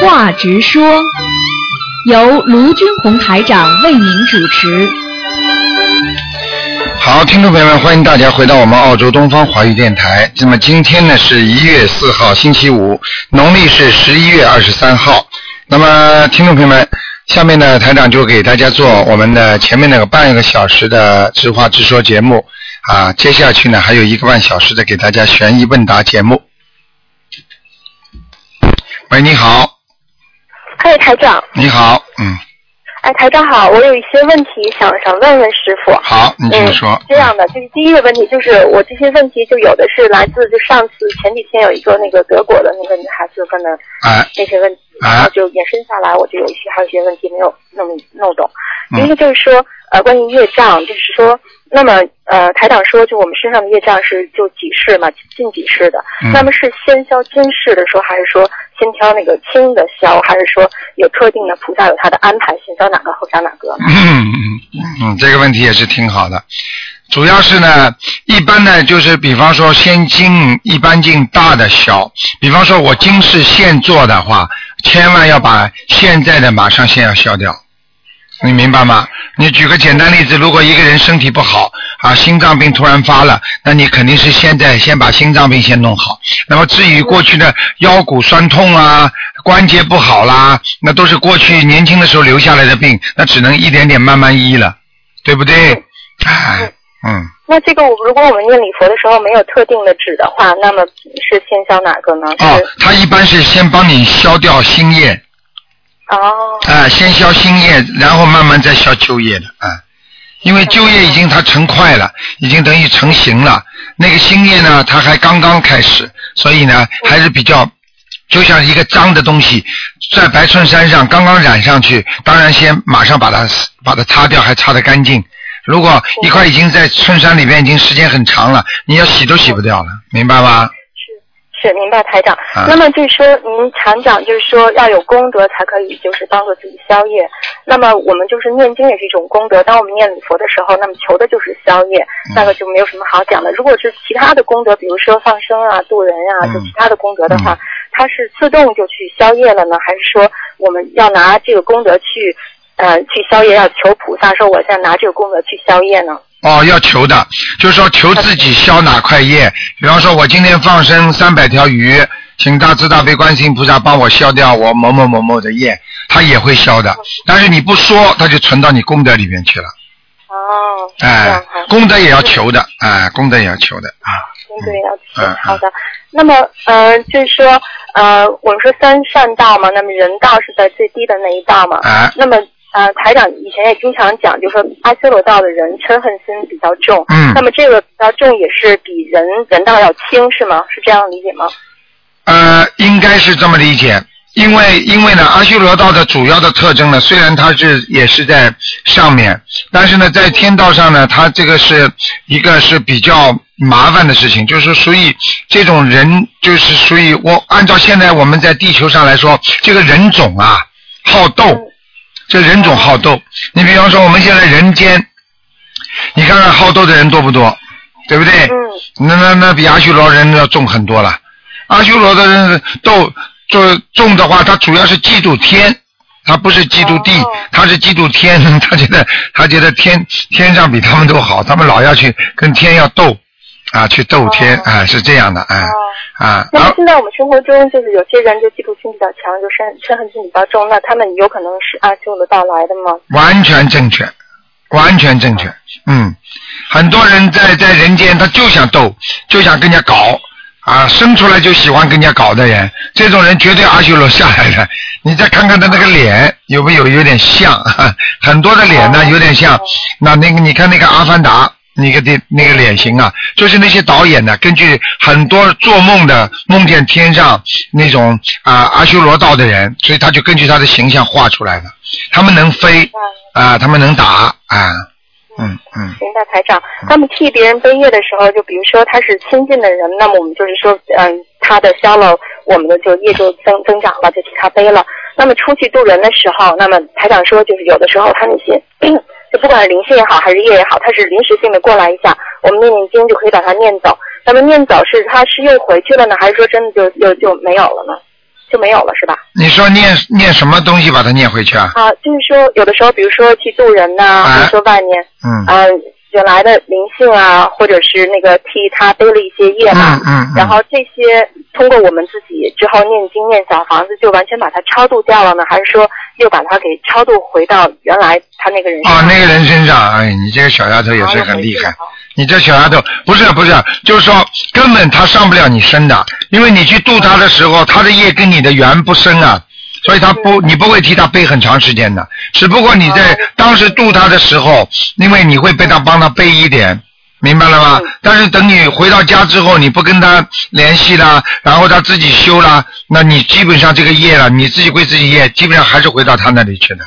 话直说，由卢军红台长为您主持。好，听众朋友们，欢迎大家回到我们澳洲东方华语电台。那么今天呢是一月四号，星期五，农历是十一月二十三号。那么听众朋友们，下面呢台长就给大家做我们的前面那个半个小时的直话直说节目啊，接下去呢还有一个半小时的给大家悬疑问答节目。喂，你好，嗨，台长。你好，嗯，哎，台长好，我有一些问题想想问问师傅。好，你请说。嗯，这样的，就是第一个问题，就是我这些问题就有的是来自就上次前几天有一个那个德国的那个女孩子问的哎那些问题，哎然后就延伸下来，我就有一些还有一些问题没有弄弄懂。嗯第一个就是说，呃，关于业障，就是说，那么呃，台长说，就我们身上的业障是就几世嘛，近几世的。嗯那么是先消今世的说，还是说先挑那个轻的消，还是说有特定的菩萨有他的安排，先消哪个后消哪个？嗯嗯嗯，这个问题也是挺好的。主要是呢，一般呢就是比方说先经一般经大的消，比方说我今是现做的话，千万要把现在的马上先要消掉。你明白吗？你举个简单例子，如果一个人身体不好啊，心脏病突然发了，那你肯定是现在先把心脏病先弄好。那么至于过去的腰骨酸痛啊、关节不好啦，那都是过去年轻的时候留下来的病，那只能一点点慢慢医了，对不对？哎，嗯，那这个我如果我们念礼佛的时候没有特定的纸的话，那么是先消哪个呢？哦是，他一般是先帮你消掉新业，哦啊，先消新业，然后慢慢再消旧业的，啊，因为旧业已经它成块了，已经等于成型了，那个新业呢，它还刚刚开始，所以呢，还是比较，就像一个脏的东西，在白衬衫上刚刚染上去，当然先马上把它把它擦掉，还擦得干净。如果一块已经在衬衫里边已经时间很长了，你要洗都洗不掉了，明白吗？是明白台长。啊那么就是说，您常讲就是说要有功德才可以，就是帮助自己消业。那么我们就是念经也是一种功德。当我们念礼佛的时候，那么求的就是消业，嗯那个就没有什么好讲的。如果是其他的功德，比如说放生啊、渡人啊，嗯就其他的功德的话，它是自动就去消业了呢，还是说我们要拿这个功德去呃去消业，要求菩萨说我现在拿这个功德去消业呢？哦，要求的，就是说求自己消哪块业。比方说，我今天放生三百条鱼，请大慈大悲观世音菩萨帮我消掉我某某某某的业，他也会消的。但是你不说，他就存到你功德里面去了。哦，哎，功德也要求的，哎，功德也要求的啊。功德也要嗯求。好的，那么呃，就是说呃，我们说三善道嘛，那么人道是在最低的那一道嘛。哎，那么呃，台长以前也经常讲，就说阿修罗道的人嗔恨心比较重。嗯那么这个比较重也是比人人道要轻，是吗？是这样理解吗？呃，应该是这么理解。因为因为呢，阿修罗道的主要的特征呢，虽然它是也是在上面，但是呢，在天道上呢，它这个是一个是比较麻烦的事情，就是属于这种人，就是属于我按照现在我们在地球上来说，这个人种啊好斗，这人种好斗。你比方说我们现在人间，你看看好斗的人多不多，对不对？嗯。那那那比阿修罗人要重很多了。阿修罗的人斗做重的话，他主要是嫉妒天，他不是嫉妒地，哦他是嫉妒天。他觉得他觉得天天上比他们都好，他们老要去跟天要斗啊，去斗天哦啊，是这样的啊啊。那么现在我们生活中，就是有些人就嫉妒心比较强，就嗔嗔恨心比较重，那他们有可能是阿修罗到来的吗？完全正确，完全正确。嗯，很多人在在人间，他就想斗，就想跟人家搞啊，生出来就喜欢跟人家搞的人，这种人绝对阿修罗下来的。你再看看他那个脸，有没有有点像？很多的脸呢，有点像。那那个你看那个阿凡达。那个的那个脸型啊，就是那些导演呢，根据很多做梦的梦见天上那种啊、阿修罗道的人，所以他就根据他的形象画出来的。他们能飞啊、他们能打啊，嗯嗯明白，台长。他们替别人背业的时候，就比如说他是亲近的人，那么我们就是说，嗯，他的消了，我们的就业就增增长了，就替他背了。那么出去渡人的时候，那么台长说，就是有的时候他那些，就不管是灵性也好，还是业也好，他是临时性的过来一下，我们念念经就可以把它念走。那么念走是他是又回去了呢，还是说真的就就就没有了呢？就没有了，是吧？你说念念什么东西把它念回去啊？啊，就是说有的时候，比如说去渡人呐、哎或者说外面，嗯啊，原来的灵性啊，或者是那个替他背了一些业嘛，嗯然后这些通过我们自己之后念经念小房子，就完全把它超度掉了呢，还是说又把它给超度回到原来他那个人身哦，上？那个人身上，哎，你这个小丫头也是很厉害。你这小丫头不是不是，就是说根本他上不了你身的，因为你去度他的时候，他的业跟你的缘不深啊，所以他不你不会替他背很长时间的，只不过你在当时度他的时候，因为你会被他帮他背一点。明白了吗？但是等你回到家之后，你不跟他联系啦，然后他自己修啦，那你基本上这个业了，你自己归自己业，基本上还是回到他那里去的。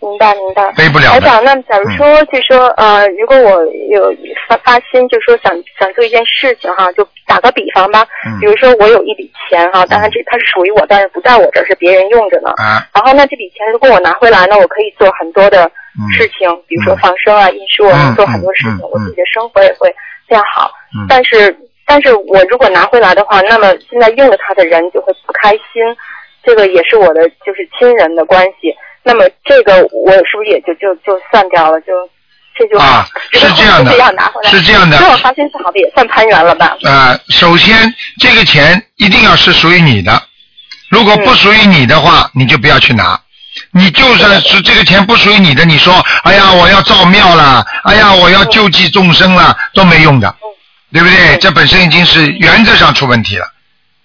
明白明白。背不了台长，那假如说，就说呃，如果我有发发心，就说想想做一件事情哈，就打个比方吧，嗯。比如说我有一笔钱哈，当然这它是属于我，但是不在我这儿，是别人用着呢。啊，然后那，这笔钱如果我拿回来呢，我可以做很多的嗯。事情，比如说放生啊、艺术啊，嗯做很多事情我自己的生活也会变好。嗯。但是，但是我如果拿回来的话，那么现在用了它的人就会不开心，这个也是我的就是亲人的关系。那么这个我是不是也就就就算掉了？就这就啊是这样的拿回来是这样的如果发现是好的，也算攀缘了吧？呃，首先这个钱一定要是属于你的，如果不属于你的话，你就不要去拿。你就算是这个钱不属于你的，你说，哎呀，我要造庙了，哎呀，我要救济众生了，都没用的，对不对？这本身已经是原则上出问题了。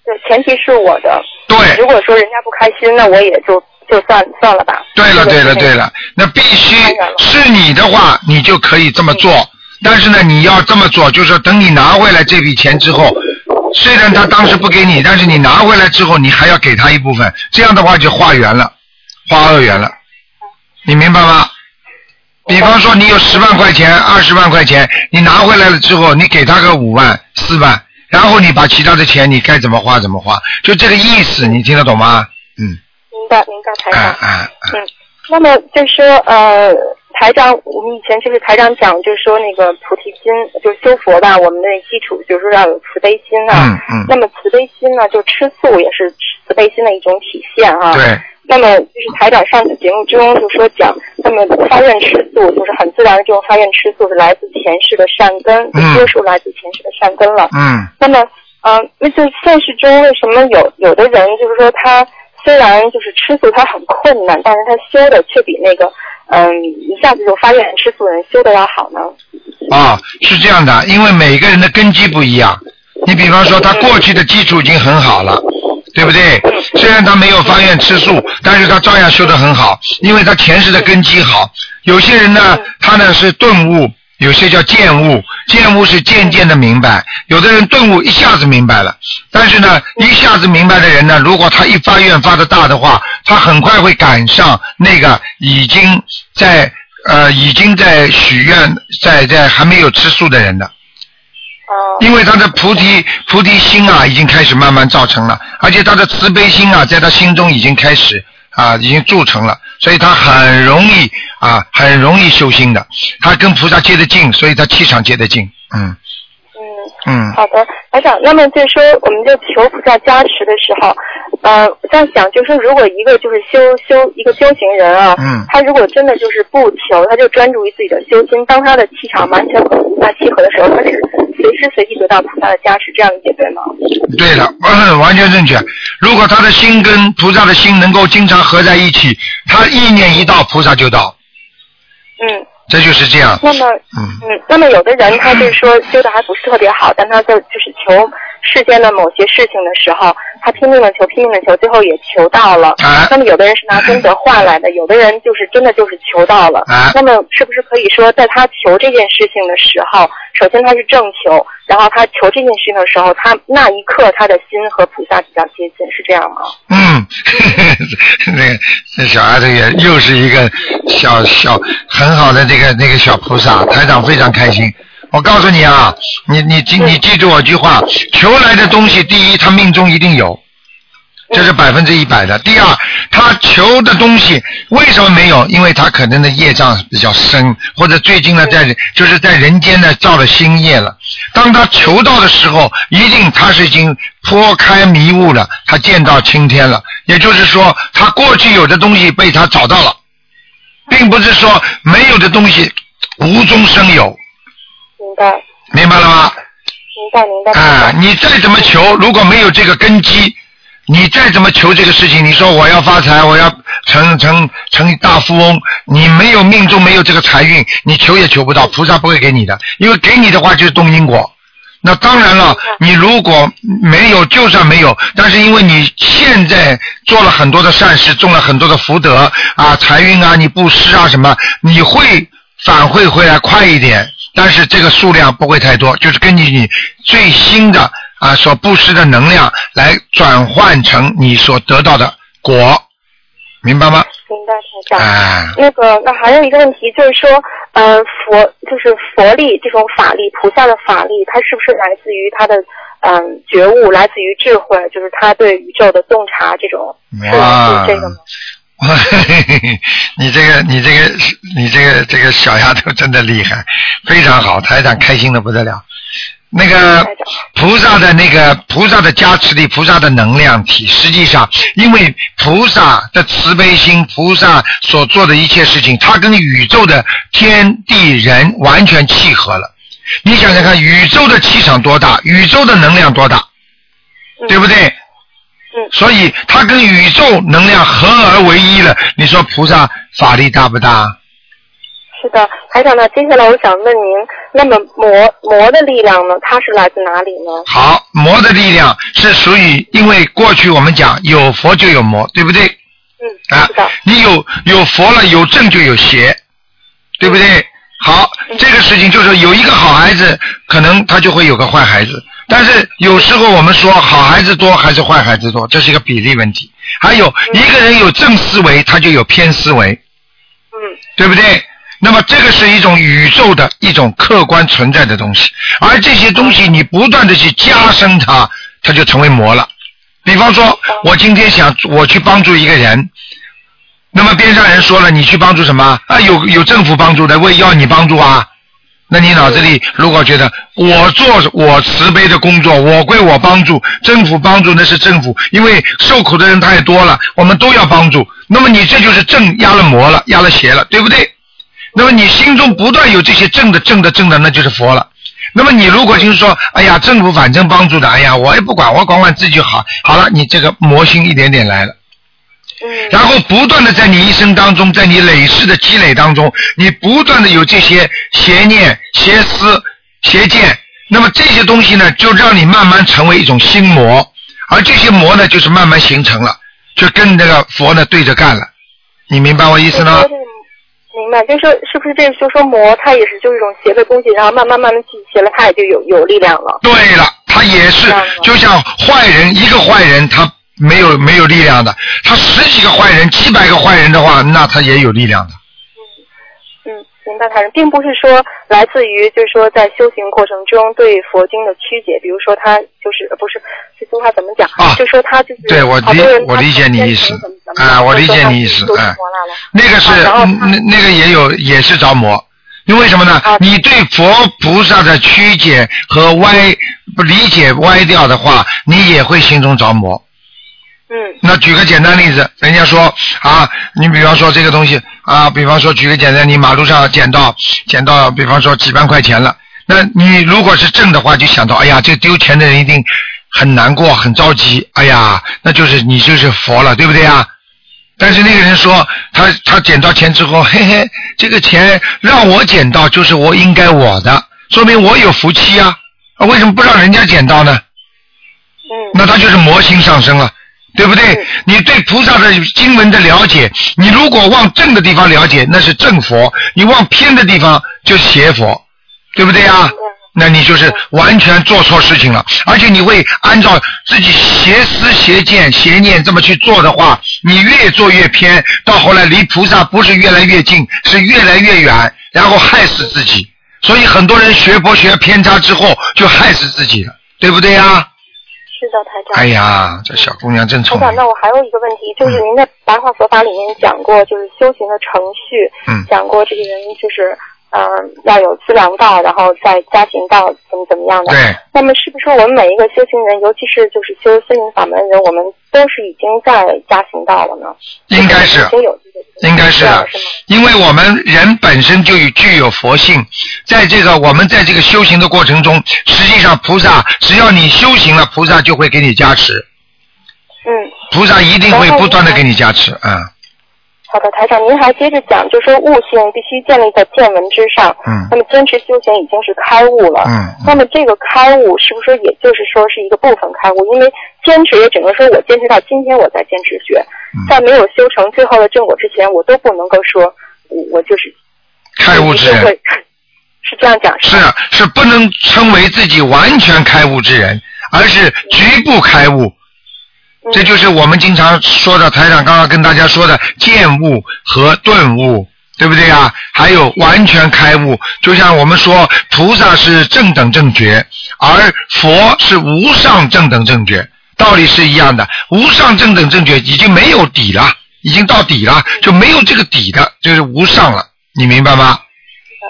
对，前提是我的。对如果说人家不开心，那我也就就算算了吧。对了，对了，对了，那必须是你的话，你就可以这么做。但是呢，你要这么做，就是说等你拿回来这笔钱之后，虽然他当时不给你，但是你拿回来之后，你还要给他一部分，这样的话就化缘了，化恶缘了。你明白吗？比方说你有十万块钱、二十万块钱，你拿回来了之后，你给他个五万、四万，然后你把其他的钱你该怎么花怎么花，就这个意思，你听得懂吗？嗯，明白明白，台啊长。嗯，那么就是说，呃，台长，我们以前就是台长讲，就是说那个菩提心，就是修佛吧，我们的基础就是说要有慈悲心啊。嗯嗯那么慈悲心呢，就吃素也是慈悲心的一种体现啊。对。那么就是台长上次节目中就说讲，那么发愿吃素就是很自然的这种发愿吃素是来自前世的善根，嗯多数来自前世的善根了。嗯那么，嗯、那就现实中为什么有有的人就是说他虽然就是吃素他很困难，但是他修的却比那个嗯一下子就发愿吃素的人修的要好呢？啊，是这样的，因为每个人的根基不一样。你比方说，他过去的基础已经很好了，对不对？虽然他没有发愿吃素，但是他照样修得很好，因为他前世的根基好。有些人呢，他呢是顿悟，有些叫见悟，见悟是渐渐的明白，有的人顿悟一下子明白了。但是呢，一下子明白的人呢，如果他一发愿发的大的话，他很快会赶上那个已经在呃已经在许愿在在还没有吃素的人的。哦、因为他的菩提菩提心啊，已经开始慢慢造成了，而且他的慈悲心啊，在他心中已经开始啊，已经铸成了，所以他很容易啊，很容易修心的。他跟菩萨接得近，所以他气场接得近。嗯嗯。嗯好的，台长。那么就是说，我们就求菩萨加持的时候，呃，我在想，就是说，如果一个就是修修一个修行人啊，嗯他如果真的就是不求，他就专注于自己的修心，当他的气场完全和菩萨契合的时候，他是随时随地得到菩萨的加持，这样理解对吗？对了，嗯完全正确。如果他的心跟菩萨的心能够经常合在一起，他意念一到，菩萨就到，嗯。这就是这样。那么，嗯嗯，那么有的人他就是说修的还不是特别好，但他就就是求世间的某些事情的时候，他拼命的求，拼命的求，最后也求到了。啊那么有的人是拿功德换来的，有的人就是真的就是求到了。啊那么是不是可以说，在他求这件事情的时候，首先他是正求，然后他求这件事情的时候，他那一刻他的心和菩萨比较接近，是这样吗？嗯，那个这小孩子也又是一个小小很好的这个那个小菩萨，台长非常开心。我告诉你啊，你你记你记住我句话，求来的东西，第一他命中一定有，这是百分之一百的。第二，他求的东西为什么没有？因为他可能的业障比较深，或者最近呢在就是在人间呢造了新业了。当他求到的时候，一定他是已经脱开迷雾了，他见到青天了。也就是说，他过去有的东西被他找到了，并不是说没有的东西无中生有。明白。明白了吗？明白明白。啊，你再怎么求，如果没有这个根基。你再怎么求这个事情，你说我要发财，我要成成成大富翁，你没有命中没有这个财运，你求也求不到，菩萨不会给你的，因为给你的话就是动因果。那当然了，你如果没有，就算没有，但是因为你现在做了很多的善事，种了很多的福德啊，财运啊，你布施啊什么，你会反馈回来快一点，但是这个数量不会太多，就是根据你最新的。啊，所布施的能量来转换成你所得到的果，明白吗？明白，台长。那个，那还有一个问题就是说，呃，佛就是佛力这种法力，菩萨的法力，它是不是来自于他的嗯觉悟，来自于智慧，就是他对宇宙的洞察这种？哇，这个吗？你这个，你这个，你这个，这个小丫头真的厉害，非常好，台长开心的不得了。那个菩萨的那个菩萨的加持力，菩萨的能量体，实际上因为菩萨的慈悲心，菩萨所做的一切事情，它跟宇宙的天地人完全契合了。你想想看，宇宙的气场多大，宇宙的能量多大，对不对？嗯。所以它跟宇宙能量合而为一了。你说菩萨法力大不大？是的，台长呢？接下来我想问您，那么魔魔的力量呢？它是来自哪里呢？好，魔的力量是属于，因为过去我们讲有佛就有魔，对不对？嗯，啊，你有有佛了，有正就有邪，对不对？好，这个事情就是有一个好孩子，可能他就会有个坏孩子。但是有时候我们说好孩子多还是坏孩子多，这是一个比例问题。还有一个人有正思维，他就有偏思维。嗯，对不对？那么这个是一种宇宙的一种客观存在的东西，而这些东西你不断的去加深它，它就成为魔了。比方说，我今天想我去帮助一个人，那么边上人说了，你去帮助什么啊？有有政府帮助的，我也要你帮助啊。那你脑子里如果觉得我做我慈悲的工作，我归我帮助，政府帮助那是政府，因为受苦的人太多了，我们都要帮助。那么你这就是正压了魔了，压了邪了，对不对？那么你心中不断有这些正的正的正的，那就是佛了。那么你如果就是说，哎呀，政府反正帮助的，哎呀，我也不管，我管管自己好。好了，你这个魔心一点点来了。嗯。然后不断的在你一生当中，在你累世的积累当中，你不断的有这些邪念、邪思、邪见，那么这些东西呢，就让你慢慢成为一种心魔，而这些魔呢，就是慢慢形成了，就跟这个佛呢对着干了。你明白我意思吗？明白，就是说，是不是这就说魔，它也是就是一种邪的东西，然后慢慢慢慢聚集了，它也就有有力量了。对了，它也是，就像坏人一个坏人，他没有没有力量的，他十几个坏人、几百个坏人的话，那他也有力量的。明白，他人并不是说来自于，就是说在修行过程中对佛经的曲解，比如说他就是不是这句话怎么讲？啊，就说他就是对我理我理解你意思啊，我理解你意思啊，那个是那那个也有也是着魔，因为什么呢？你对佛菩萨的曲解和歪不理解歪掉的话，你也会心中着魔。嗯，那举个简单例子，人家说啊，你比方说这个东西啊，比方说举个简单，你马路上捡到捡到，比方说几万块钱了，那你如果是挣的话，就想到，哎呀，这丢钱的人一定很难过，很着急，哎呀，那就是你就是佛了，对不对啊？但是那个人说，他他捡到钱之后，嘿嘿，这个钱让我捡到，就是我应该我的，说明我有福气啊，为什么不让人家捡到呢？嗯，那他就是魔性上升了。对不对？你对菩萨的经文的了解，你如果往正的地方了解，那是正佛；你往偏的地方就是邪佛，对不对啊？那你就是完全做错事情了，而且你会按照自己邪思、邪见、邪念这么去做的话，你越做越偏，到后来离菩萨不是越来越近，是越来越远，然后害死自己。所以很多人学佛学偏差之后，就害死自己了，对不对呀？知道台长。哎呀，这小姑娘真台长，聪明。那我还有一个问题，就是您在白话佛法里面讲过，就是修行的程序，嗯讲过这个人就是嗯、呃要有资粮道，然后再加行道，怎么怎么样的。对，那么是不是我们每一个修行人，尤其是就是修心灵法门的人，我们都是已经在加行道了呢？应该是应该是？因为我们人本身就有具有佛性，在这个我们在这个修行的过程中，实际上菩萨只要你修行了，菩萨就会给你加持，嗯。菩萨一定会不断的给你加持，嗯好的，台长，您还接着讲，就说悟性必须建立在见闻之上。嗯那么坚持修行已经是开悟了。嗯那么这个开悟是不是也就是说是一个部分开悟？因为坚持也只能说我坚持到今天我在坚持学，嗯在没有修成最后的正果之前，我都不能够说我我就是开悟之人 是这样讲是吗？是不能称为自己完全开悟之人，而是局部开悟。这就是我们经常说的，台长刚刚跟大家说的见悟和顿悟，对不对啊？还有完全开悟，就像我们说菩萨是正等正觉，而佛是无上正等正觉，道理是一样的。无上正等正觉已经没有底了，已经到底了，就没有这个底的，就是无上了，你明白吗？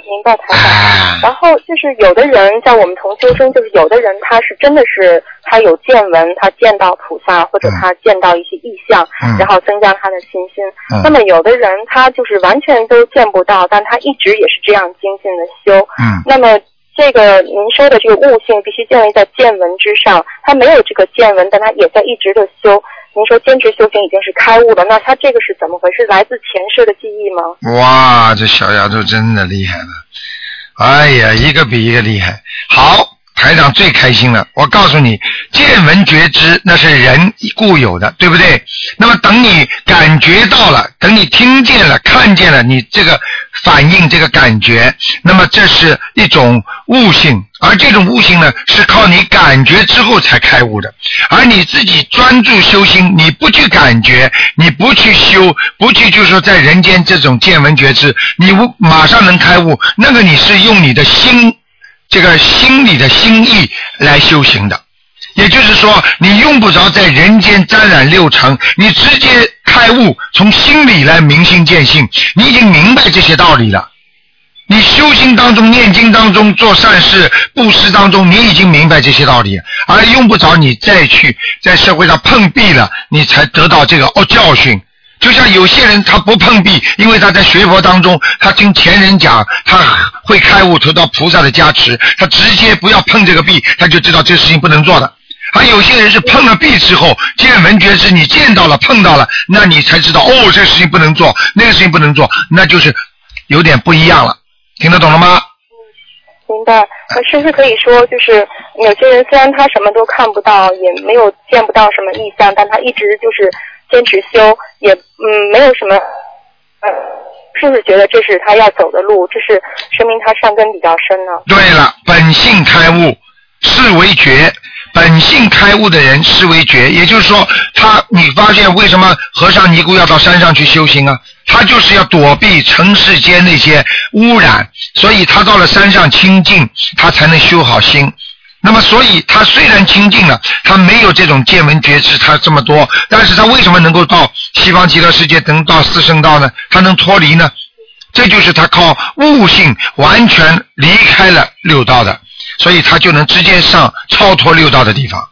明白台长。哎，然后就是有的人在我们同修中，就是有的人他是真的是他有见闻，他见到菩萨或者嗯他见到一些异象，嗯然后增加他的信心。嗯那么有的人他就是完全都见不到，但他一直也是这样精进的修。嗯。那么这个您说的这个悟性必须建立在见闻之上，他没有这个见闻，但他也在一直的修。您说坚持修行已经是开悟了，那他这个是怎么回事？来自前世的记忆吗？哇，这小丫头真的厉害了！哎呀，一个比一个厉害。好，台长最开心了。我告诉你，见闻觉知那是人固有的，对不对？那么等你感觉到了，等你听见了、看见了，你这个反应、这个感觉，那么这是一种悟性，而这种悟性呢，是靠你感觉之后才开悟的。而你自己专注修心，你不去感觉，你不去修，不去就是说在人间这种见闻觉知，你马上能开悟。那个你是用你的心，这个心里的心意来修行的。也就是说，你用不着在人间沾染六尘，你直接开悟，从心里来明心见性，你已经明白这些道理了。你修行当中、念经当中、做善事、布施当中，你已经明白这些道理，而用不着你再去在社会上碰壁了，你才得到这个哦教训。就像有些人他不碰壁，因为他在学佛当中，他听前人讲，他会开悟，得到菩萨的加持，他直接不要碰这个壁，他就知道这事情不能做的。而有些人是碰了壁之后，见闻觉知，你见到了、碰到了，那你才知道哦，这个事情不能做，那个事情不能做，那就是有点不一样了。听得懂了吗？嗯明白。那是不是可以说，就是有些人虽然他什么都看不到，也没有见不到什么异象，但他一直就是坚持修，也嗯没有什么，呃，是不是觉得这是他要走的路？这是说明他善根比较深呢？对了，本性开悟，是为觉。本性开悟的人是为觉，也就是说，他你发现为什么和尚尼姑要到山上去修行啊？他就是要躲避尘世间那些污染，所以他到了山上清净，他才能修好心。那么，所以他虽然清净了，他没有这种见闻觉知，他这么多，但是他为什么能够到西方极乐世界，能到四圣道呢？他能脱离呢？这就是他靠悟性完全离开了六道的，所以他就能直接上超脱六道的地方，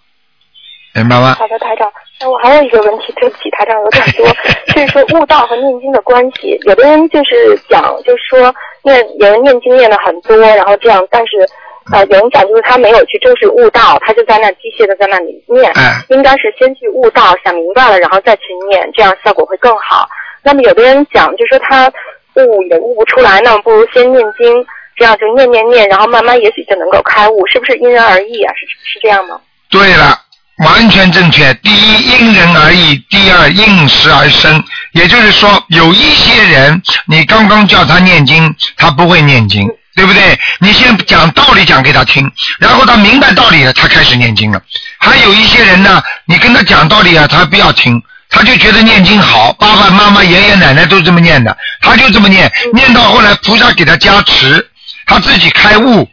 明白吗？好的，台长。那我还有一个问题，对不起，台长有点多，就是说悟道和念经的关系。有的人就是讲，就是说念有人念经念的很多，然后这样，但是呃，有人讲就是他没有去正式悟道，他就在那机械的在那里念，哎应该是先去悟道，想明白了，然后再去念，这样效果会更好。那么有的人讲，就说他悟也悟不出来，那么不如先念经，这样就念念念，然后慢慢也许就能够开悟，是不是因人而异啊？是是这样吗？对了，完全正确。第一，因人而异；第二，应时而生。也就是说，有一些人，你刚刚叫他念经，他不会念经，对不对？你先讲道理讲给他听，然后他明白道理了，他开始念经了。还有一些人呢，你跟他讲道理啊，他不要听。他就觉得念经好，爸爸妈妈、爷爷奶奶都这么念的，他就这么念，念到后来菩萨给他加持，他自己开悟，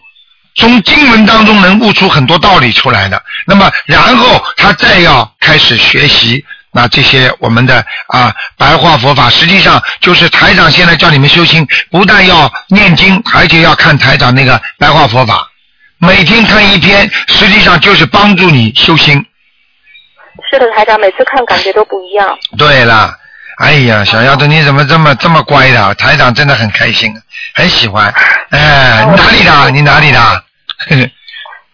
从经文当中能悟出很多道理出来的。那么，然后他再要开始学习。那这些我们的啊白话佛法，实际上就是台长现在叫你们修心，不但要念经，而且要看台长那个白话佛法，每天看一篇，实际上就是帮助你修心。是的，台长，每次看感觉都不一样。对了，哎呀，小丫头你怎么这么这么乖的？台长真的很开心，很喜欢。哎，你哪里的？你哪里的？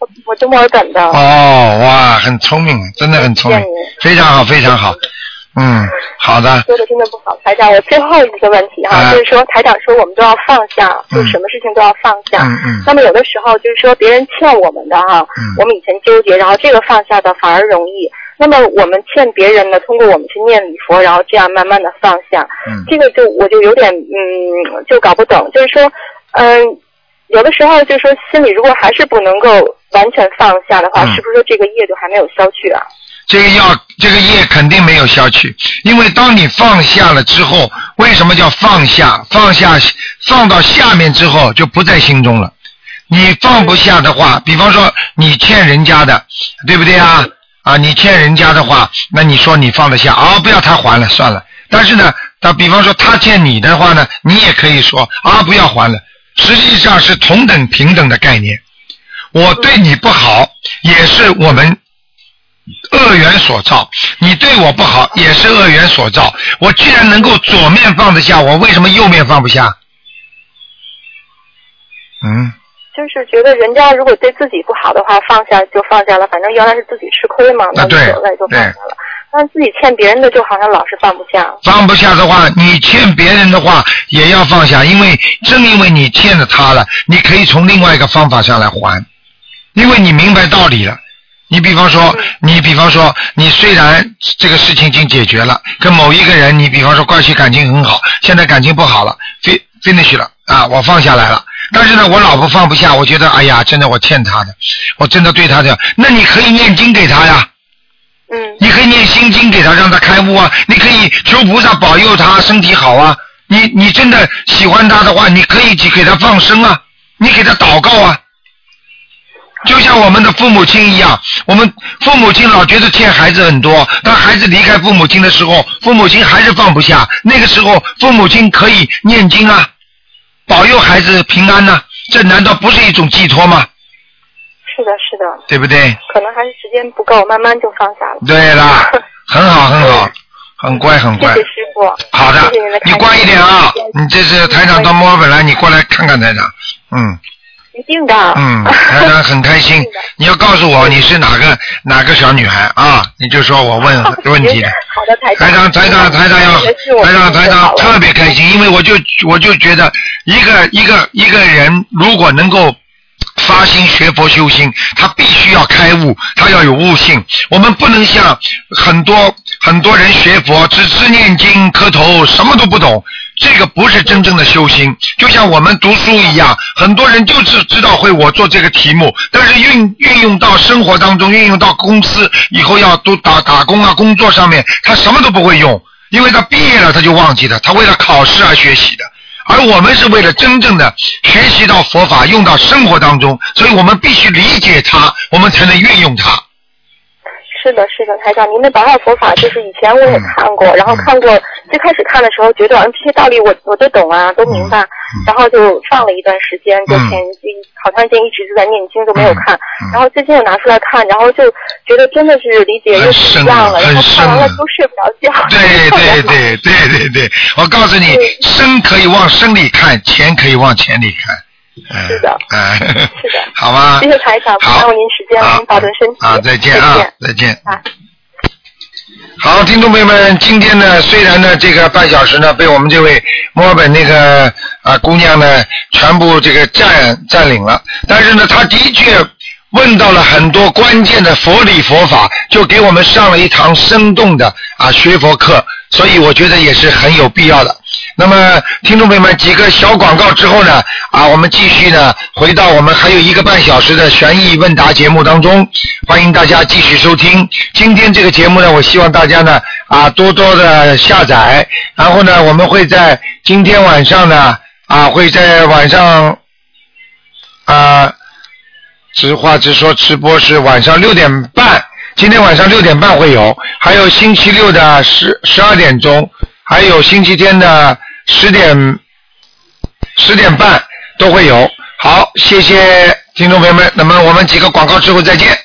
我我是墨尔本的。哦，哇，很聪明，真的很聪明，非常好，非常好。嗯，好的。说的真的不好，台长。我最后一个问题哈，就是说台长说我们都要放下，就什么事情都要放下。嗯嗯。那么有的时候就是说别人欠我们的哈，我们以前纠结，然后这个放下的反而容易。那么我们欠别人的，通过我们去念礼佛，然后这样慢慢的放下。嗯。这个就我就有点嗯，就搞不懂，就是说嗯，有的时候就说心里如果还是不能够完全放下的话，是不是说这个业就还没有消去啊？这个要这个业肯定没有消去，因为当你放下了之后，为什么叫放下？放下放到下面之后就不在心中了。你放不下的话，比方说你欠人家的，对不对啊？啊，你欠人家的话，那你说你放得下啊？不要他还了，算了。但是呢，他比方说他欠你的话呢，你也可以说啊，不要还了。实际上是同等平等的概念。我对你不好，也是我们。恶缘所造，你对我不好也是恶缘所造。我既然能够左面放得下，我为什么右面放不下？嗯，就是觉得人家如果对自己不好的话，放下就放下了，反正原来是自己吃亏嘛，那无所谓就放下了。但自己欠别人的，就好像老是放不下。放不下的话，你欠别人的话也要放下，因为正因为你欠了他了，你可以从另外一个方法上来还，因为你明白道理了。你比方说，你比方说，你虽然这个事情已经解决了，跟某一个人，你比方说关系感情很好，现在感情不好了，fin finish 了啊，我放下来了。但是呢，我老婆放不下，我觉得哎呀，真的我欠她的，我真的对她的，那你可以念经给她呀，嗯，你可以念心经给他，让他开悟啊，你可以求菩萨保佑他身体好啊，你你真的喜欢他的话，你可以去给他放生啊，你给他祷告啊。就像我们的父母亲一样，我们父母亲老觉得欠孩子很多，当孩子离开父母亲的时候，父母亲还是放不下。那个时候，父母亲可以念经啊，保佑孩子平安呐，这难道不是一种寄托吗？是的，是的。对不对？可能还是时间不够，慢慢就放下了。对啦，很好，很好，很乖，很乖。谢谢师傅。好的，你乖一点啊！你这是台长到墨尔本来，你过来看看台长，嗯。一定的。嗯，台长很开心。你要告诉我你是哪个哪个小女孩啊？你就说我问问题。好的，台长。台长，台长，台长要台长，台长特别开心，因为我就我就觉得一个一个一个人如果能够发心学佛修心，他必须要开悟，他要有悟性。我们不能像很多很多人学佛只知念经磕头，什么都不懂。这个不是真正的修心，就像我们读书一样，很多人就是知道会我做这个题目，但是运运用到生活当中，运用到公司以后要都打打工啊，工作上面，他什么都不会用，因为他毕业了他就忘记了，他为了考试而学习的，而我们是为了真正的学习到佛法，用到生活当中，所以我们必须理解它，我们才能运用它。是的，是的，台长，您的白话佛法就是以前我也看过，然后看过，最开始看的时候觉得嗯这些道理我我都懂啊，都明白，然后就放了一段时间，就前好长时间一直就在念经都没有看，然后最近又拿出来看，然后就觉得真的是理解又不一样了，然后看完了都睡不着觉。对对对对对对，我告诉你，生可以往生里看，钱可以往钱里看。是的，哎，是的，好吗？谢谢台长，耽误您时间了，您保重身体。啊，再见啊，再见。啊。好，听众朋友们，今天呢，虽然呢，这个半小时呢，被我们这位墨尔本那个啊姑娘呢，全部这个占占领了，但是呢，她的确问到了很多关键的佛理佛法，就给我们上了一堂生动的啊学佛课，所以我觉得也是很有必要的。那么，听众朋友们，几个小广告之后呢，啊，我们继续呢，回到我们还有一个半小时的悬疑问答节目当中，欢迎大家继续收听。今天这个节目呢，我希望大家呢，啊，多多的下载，然后呢，我们会在今天晚上呢，啊，会在晚上，啊，直话直说直播是晚上六点半，今天晚上六点半会有，还有星期六的十十二点钟，还有星期天的十点十点半都会有。好，谢谢听众朋友们，那么我们几个广告之后再见。